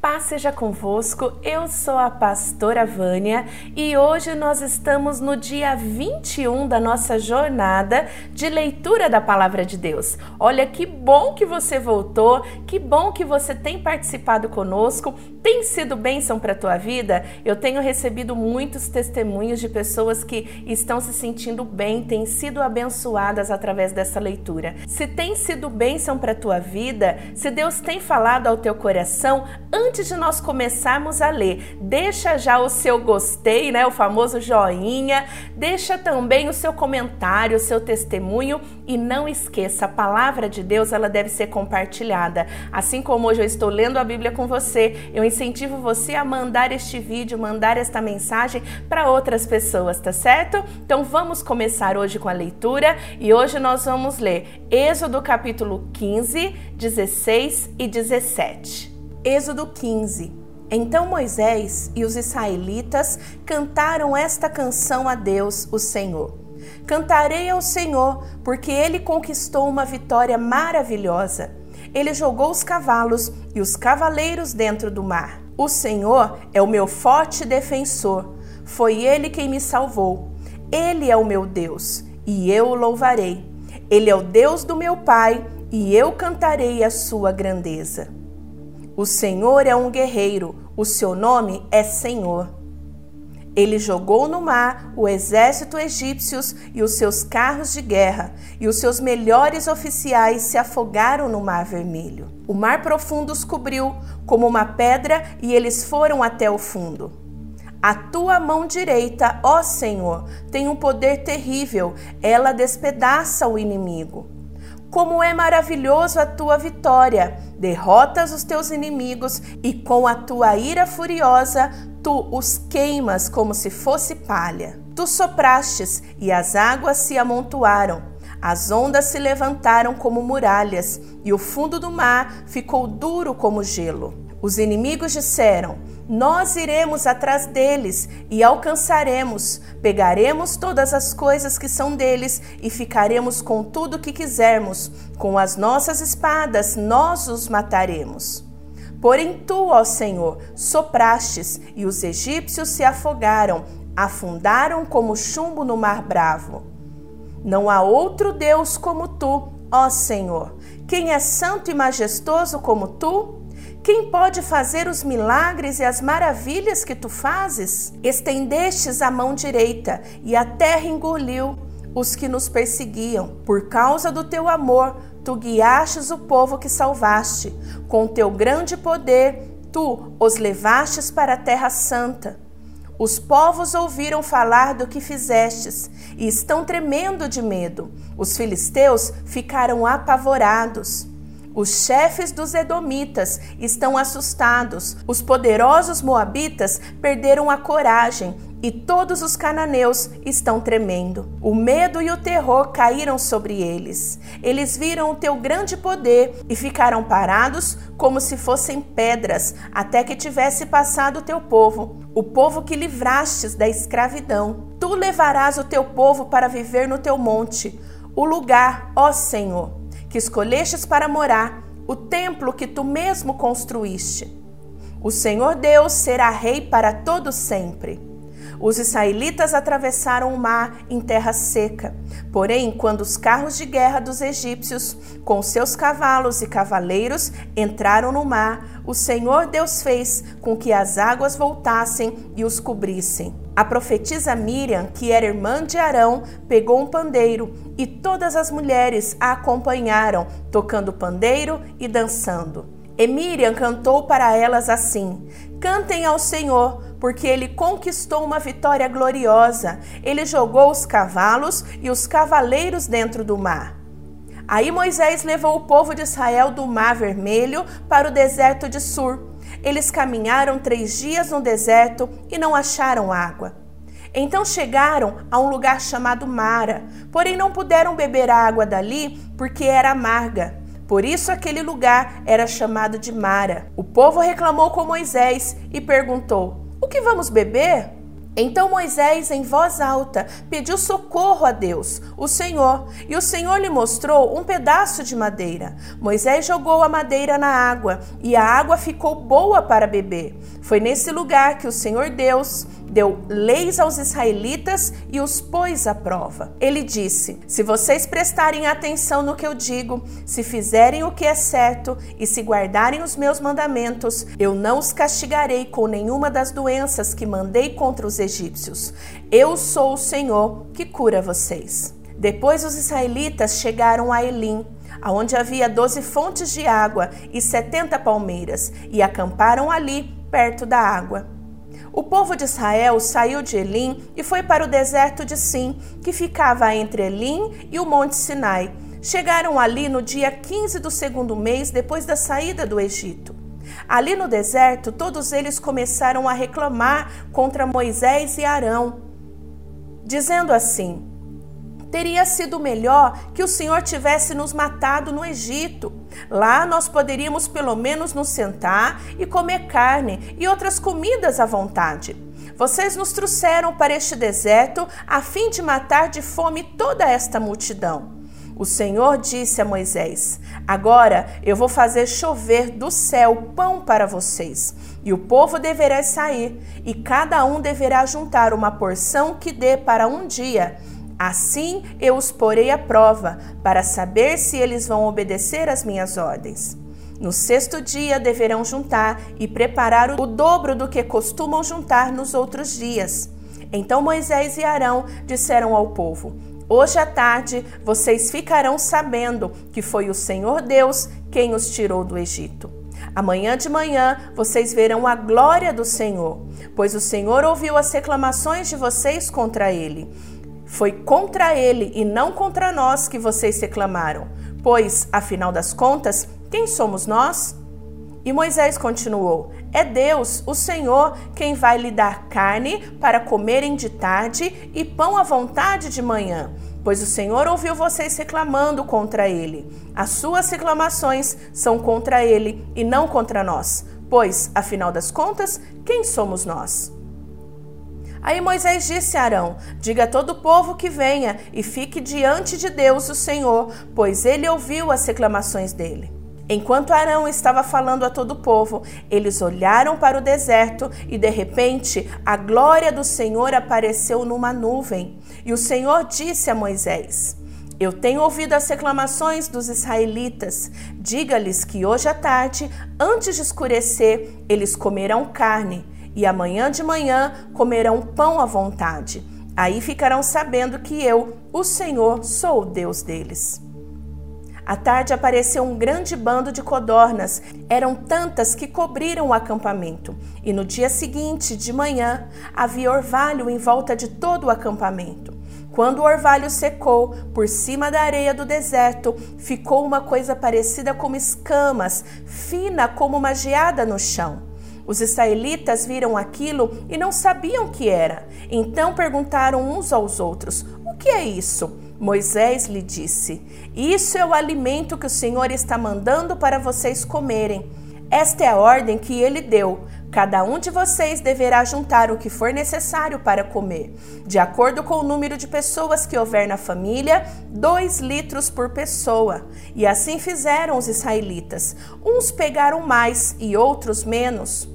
Paz seja convosco, eu sou a pastora Vânia e hoje nós estamos no dia 21 da nossa jornada de leitura da Palavra de Deus. Olha que bom que você voltou, que bom que você tem participado conosco, tem sido bênção para a tua vida? Eu tenho recebido muitos testemunhos de pessoas que estão se sentindo bem, têm sido abençoadas através dessa leitura. Se tem sido bênção para a tua vida, se Deus tem falado ao teu coração, antes de nós começarmos a ler, deixa já o seu gostei, né, o famoso joinha, deixa também o seu comentário, o seu testemunho e não esqueça, a palavra de Deus, ela deve ser compartilhada. Assim como hoje eu estou lendo a Bíblia com você, eu incentivo você a mandar este vídeo, mandar esta mensagem para outras pessoas, tá certo? Então vamos começar hoje com a leitura e hoje nós vamos ler Êxodo capítulo 15, 16 e 17. Êxodo 15. Então Moisés e os israelitas cantaram esta canção a Deus, o Senhor. Cantarei ao Senhor, porque ele conquistou uma vitória maravilhosa. Ele jogou os cavalos e os cavaleiros dentro do mar. O Senhor é o meu forte defensor. Foi ele quem me salvou. Ele é o meu Deus, e eu o louvarei. Ele é o Deus do meu pai, e eu cantarei a sua grandeza. O Senhor é um guerreiro, o seu nome é Senhor. Ele jogou no mar o exército egípcios e os seus carros de guerra, e os seus melhores oficiais se afogaram no mar vermelho. O mar profundo os cobriu como uma pedra e eles foram até o fundo. A tua mão direita, ó Senhor, tem um poder terrível, ela despedaça o inimigo. Como é maravilhoso a tua vitória! Derrotas os teus inimigos e com a tua ira furiosa tu os queimas como se fosse palha. Tu soprastes e as águas se amontoaram. As ondas se levantaram como muralhas e o fundo do mar ficou duro como gelo. Os inimigos disseram: nós iremos atrás deles e alcançaremos, pegaremos todas as coisas que são deles e ficaremos com tudo que quisermos. Com as nossas espadas nós os mataremos. Porém, tu, ó Senhor, soprastes e os egípcios se afogaram, afundaram como chumbo no mar bravo. Não há outro Deus como tu, ó Senhor. Quem é santo e majestoso como tu? Quem pode fazer os milagres e as maravilhas que tu fazes? Estendestes a mão direita e a terra engoliu os que nos perseguiam. Por causa do teu amor, tu guiastes o povo que salvaste. Com teu grande poder, tu os levastes para a terra santa. Os povos ouviram falar do que fizestes e estão tremendo de medo. Os filisteus ficaram apavorados. Os chefes dos Edomitas estão assustados, os poderosos Moabitas perderam a coragem e todos os cananeus estão tremendo. O medo e o terror caíram sobre eles. Eles viram o teu grande poder e ficaram parados como se fossem pedras, até que tivesse passado o teu povo, o povo que livrastes da escravidão. Tu levarás o teu povo para viver no teu monte, o lugar, ó Senhor que escolhestes para morar, o templo que tu mesmo construíste. O Senhor Deus será rei para todo sempre. Os israelitas atravessaram o mar em terra seca. Porém, quando os carros de guerra dos egípcios, com seus cavalos e cavaleiros, entraram no mar, o Senhor Deus fez com que as águas voltassem e os cobrissem. A profetisa Miriam, que era irmã de Arão, pegou um pandeiro e todas as mulheres a acompanharam, tocando pandeiro e dançando. E Miriam cantou para elas assim: Cantem ao Senhor, porque ele conquistou uma vitória gloriosa. Ele jogou os cavalos e os cavaleiros dentro do mar. Aí Moisés levou o povo de Israel do Mar Vermelho para o deserto de Sur. Eles caminharam três dias no deserto e não acharam água. Então chegaram a um lugar chamado Mara, porém não puderam beber a água dali porque era amarga. Por isso aquele lugar era chamado de Mara. O povo reclamou com Moisés e perguntou: O que vamos beber? Então Moisés, em voz alta, pediu socorro a Deus, o Senhor, e o Senhor lhe mostrou um pedaço de madeira. Moisés jogou a madeira na água, e a água ficou boa para beber. Foi nesse lugar que o Senhor Deus deu leis aos israelitas e os pôs à prova. Ele disse: Se vocês prestarem atenção no que eu digo, se fizerem o que é certo e se guardarem os meus mandamentos, eu não os castigarei com nenhuma das doenças que mandei contra os egípcios. Eu sou o Senhor que cura vocês. Depois os israelitas chegaram a Elim, aonde havia doze fontes de água e setenta palmeiras, e acamparam ali, perto da água. O povo de Israel saiu de Elim e foi para o deserto de Sim, que ficava entre Elim e o Monte Sinai. Chegaram ali no dia 15 do segundo mês depois da saída do Egito. Ali no deserto, todos eles começaram a reclamar contra Moisés e Arão, dizendo assim: Teria sido melhor que o Senhor tivesse nos matado no Egito. Lá nós poderíamos pelo menos nos sentar e comer carne e outras comidas à vontade. Vocês nos trouxeram para este deserto a fim de matar de fome toda esta multidão. O Senhor disse a Moisés: Agora eu vou fazer chover do céu pão para vocês, e o povo deverá sair, e cada um deverá juntar uma porção que dê para um dia Assim eu os porei à prova, para saber se eles vão obedecer às minhas ordens. No sexto dia deverão juntar e preparar o dobro do que costumam juntar nos outros dias. Então Moisés e Arão disseram ao povo: Hoje à tarde vocês ficarão sabendo que foi o Senhor Deus quem os tirou do Egito. Amanhã de manhã vocês verão a glória do Senhor, pois o Senhor ouviu as reclamações de vocês contra ele. Foi contra ele e não contra nós que vocês reclamaram, pois, afinal das contas, quem somos nós? E Moisés continuou: É Deus, o Senhor, quem vai lhe dar carne para comerem de tarde e pão à vontade de manhã. Pois o Senhor ouviu vocês reclamando contra ele. As suas reclamações são contra ele e não contra nós. Pois, afinal das contas, quem somos nós? Aí Moisés disse a Arão: Diga a todo o povo que venha e fique diante de Deus, o Senhor, pois ele ouviu as reclamações dele. Enquanto Arão estava falando a todo o povo, eles olharam para o deserto e de repente a glória do Senhor apareceu numa nuvem. E o Senhor disse a Moisés: Eu tenho ouvido as reclamações dos israelitas. Diga-lhes que hoje à tarde, antes de escurecer, eles comerão carne e amanhã de manhã comerão pão à vontade. Aí ficarão sabendo que eu, o Senhor, sou o Deus deles. À tarde apareceu um grande bando de codornas, eram tantas que cobriram o acampamento. E no dia seguinte, de manhã, havia orvalho em volta de todo o acampamento. Quando o orvalho secou, por cima da areia do deserto, ficou uma coisa parecida com escamas, fina como uma geada no chão. Os israelitas viram aquilo e não sabiam o que era. Então perguntaram uns aos outros: O que é isso? Moisés lhe disse: Isso é o alimento que o Senhor está mandando para vocês comerem. Esta é a ordem que ele deu. Cada um de vocês deverá juntar o que for necessário para comer. De acordo com o número de pessoas que houver na família, dois litros por pessoa. E assim fizeram os israelitas. Uns pegaram mais e outros menos.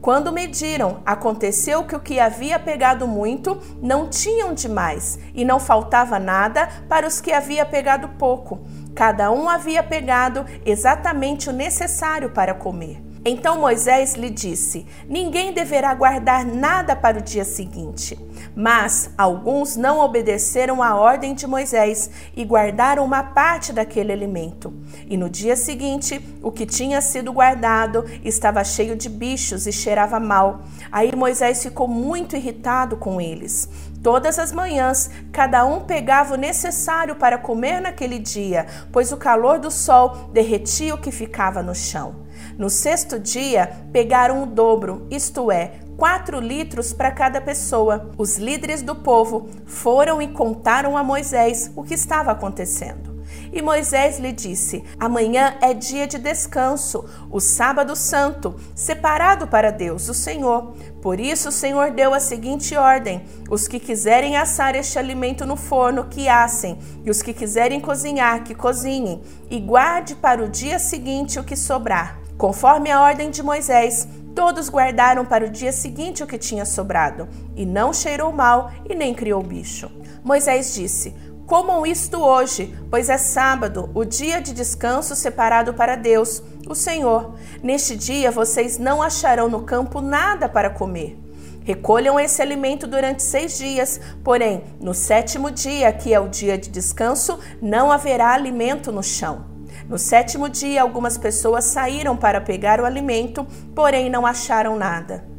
Quando mediram, aconteceu que o que havia pegado muito não tinham demais, e não faltava nada para os que havia pegado pouco. Cada um havia pegado exatamente o necessário para comer. Então Moisés lhe disse: Ninguém deverá guardar nada para o dia seguinte. Mas alguns não obedeceram à ordem de Moisés e guardaram uma parte daquele alimento. E no dia seguinte, o que tinha sido guardado estava cheio de bichos e cheirava mal. Aí Moisés ficou muito irritado com eles. Todas as manhãs, cada um pegava o necessário para comer naquele dia, pois o calor do sol derretia o que ficava no chão. No sexto dia, pegaram o dobro, isto é, quatro litros para cada pessoa. Os líderes do povo foram e contaram a Moisés o que estava acontecendo. E Moisés lhe disse: Amanhã é dia de descanso, o sábado santo, separado para Deus, o Senhor. Por isso o Senhor deu a seguinte ordem: os que quiserem assar este alimento no forno, que assem, e os que quiserem cozinhar, que cozinhem, e guarde para o dia seguinte o que sobrar. Conforme a ordem de Moisés, todos guardaram para o dia seguinte o que tinha sobrado, e não cheirou mal e nem criou bicho. Moisés disse: Comam isto hoje, pois é sábado, o dia de descanso separado para Deus, o Senhor. Neste dia vocês não acharão no campo nada para comer. Recolham esse alimento durante seis dias, porém, no sétimo dia, que é o dia de descanso, não haverá alimento no chão. No sétimo dia, algumas pessoas saíram para pegar o alimento, porém não acharam nada.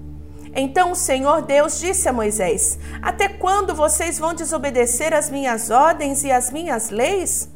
Então o Senhor Deus disse a Moisés: Até quando vocês vão desobedecer as minhas ordens e as minhas leis?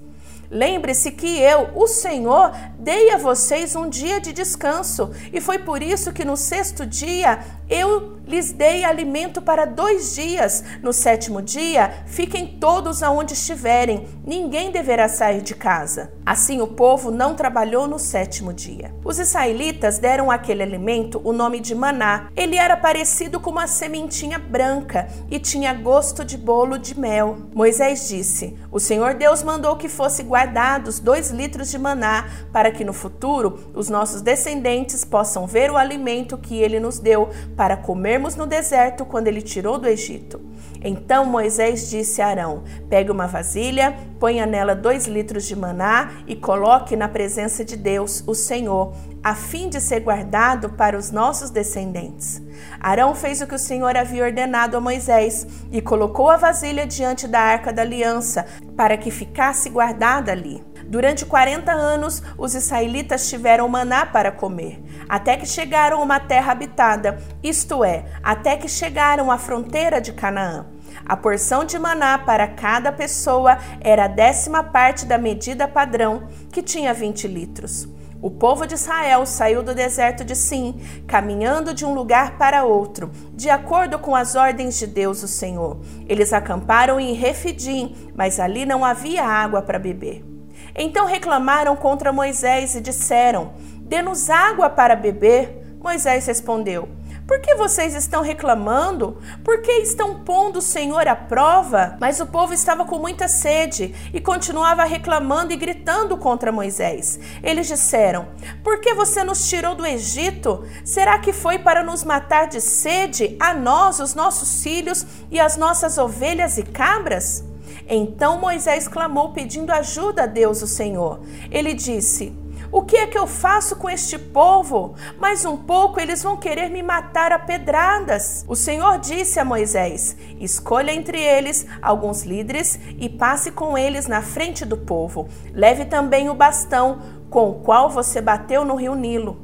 Lembre-se que eu, o Senhor, dei a vocês um dia de descanso, e foi por isso que no sexto dia eu lhes dei alimento para dois dias. No sétimo dia, fiquem todos aonde estiverem, ninguém deverá sair de casa. Assim o povo não trabalhou no sétimo dia. Os israelitas deram àquele alimento o nome de maná. Ele era parecido com uma sementinha branca e tinha gosto de bolo de mel. Moisés disse: O Senhor Deus mandou que fosse guardados dois litros de maná, para que no futuro os nossos descendentes possam ver o alimento que ele nos deu para comermos no deserto quando ele tirou do Egito. Então Moisés disse a Arão: Pegue uma vasilha, ponha nela dois litros de maná e coloque na presença de Deus, o Senhor, a fim de ser guardado para os nossos descendentes. Arão fez o que o Senhor havia ordenado a Moisés e colocou a vasilha diante da arca da aliança para que ficasse guardada ali. Durante 40 anos, os israelitas tiveram maná para comer, até que chegaram a uma terra habitada, isto é, até que chegaram à fronteira de Canaã. A porção de maná para cada pessoa era a décima parte da medida padrão, que tinha 20 litros. O povo de Israel saiu do deserto de Sim, caminhando de um lugar para outro, de acordo com as ordens de Deus, o Senhor. Eles acamparam em Refidim, mas ali não havia água para beber. Então reclamaram contra Moisés e disseram: Dê-nos água para beber. Moisés respondeu: por que vocês estão reclamando? Por que estão pondo o Senhor à prova? Mas o povo estava com muita sede e continuava reclamando e gritando contra Moisés. Eles disseram: Por que você nos tirou do Egito? Será que foi para nos matar de sede, a nós, os nossos filhos e as nossas ovelhas e cabras? Então Moisés clamou pedindo ajuda a Deus, o Senhor. Ele disse: O que é que eu faço com este povo? Mais um pouco eles vão querer me matar a pedradas. O Senhor disse a Moisés: Escolha entre eles alguns líderes e passe com eles na frente do povo. Leve também o bastão com o qual você bateu no rio Nilo.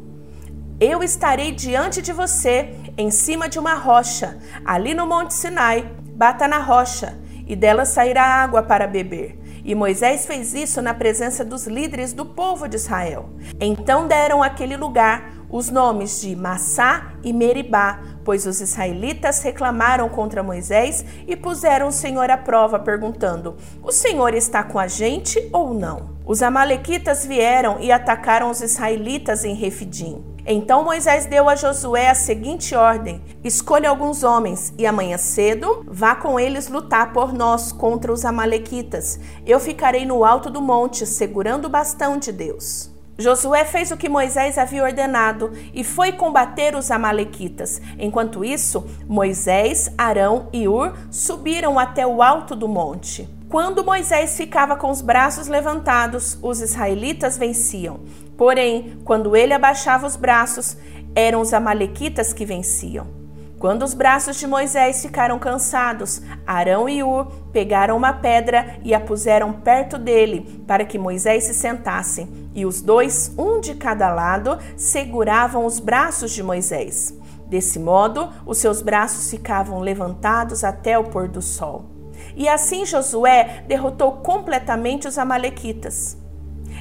Eu estarei diante de você, em cima de uma rocha, ali no Monte Sinai. Bata na rocha e dela sairá água para beber. E Moisés fez isso na presença dos líderes do povo de Israel. Então deram àquele lugar os nomes de Massá e Meribá, pois os israelitas reclamaram contra Moisés e puseram o Senhor à prova, perguntando: O Senhor está com a gente ou não? Os amalequitas vieram e atacaram os israelitas em Refidim. Então Moisés deu a Josué a seguinte ordem: Escolha alguns homens e amanhã cedo vá com eles lutar por nós contra os amalequitas. Eu ficarei no alto do monte segurando o bastão de Deus. Josué fez o que Moisés havia ordenado e foi combater os Amalequitas. Enquanto isso, Moisés, Arão e Ur subiram até o alto do monte. Quando Moisés ficava com os braços levantados, os israelitas venciam. Porém, quando ele abaixava os braços, eram os Amalequitas que venciam. Quando os braços de Moisés ficaram cansados, Arão e Ur pegaram uma pedra e a puseram perto dele, para que Moisés se sentasse. E os dois, um de cada lado, seguravam os braços de Moisés. Desse modo, os seus braços ficavam levantados até o pôr do sol. E assim Josué derrotou completamente os Amalequitas.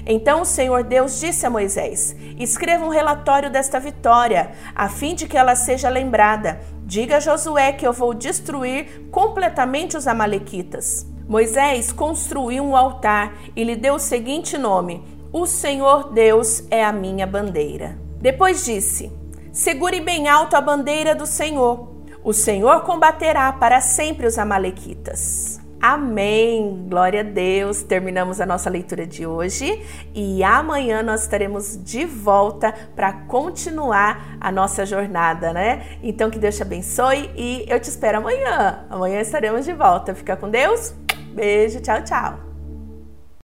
Então o Senhor Deus disse a Moisés: Escreva um relatório desta vitória, a fim de que ela seja lembrada. Diga a Josué que eu vou destruir completamente os Amalequitas. Moisés construiu um altar e lhe deu o seguinte nome: O Senhor Deus é a minha bandeira. Depois disse: Segure bem alto a bandeira do Senhor. O Senhor combaterá para sempre os Amalequitas. Amém! Glória a Deus! Terminamos a nossa leitura de hoje e amanhã nós estaremos de volta para continuar a nossa jornada, né? Então que Deus te abençoe e eu te espero amanhã. Amanhã estaremos de volta. Fica com Deus. Beijo, tchau, tchau.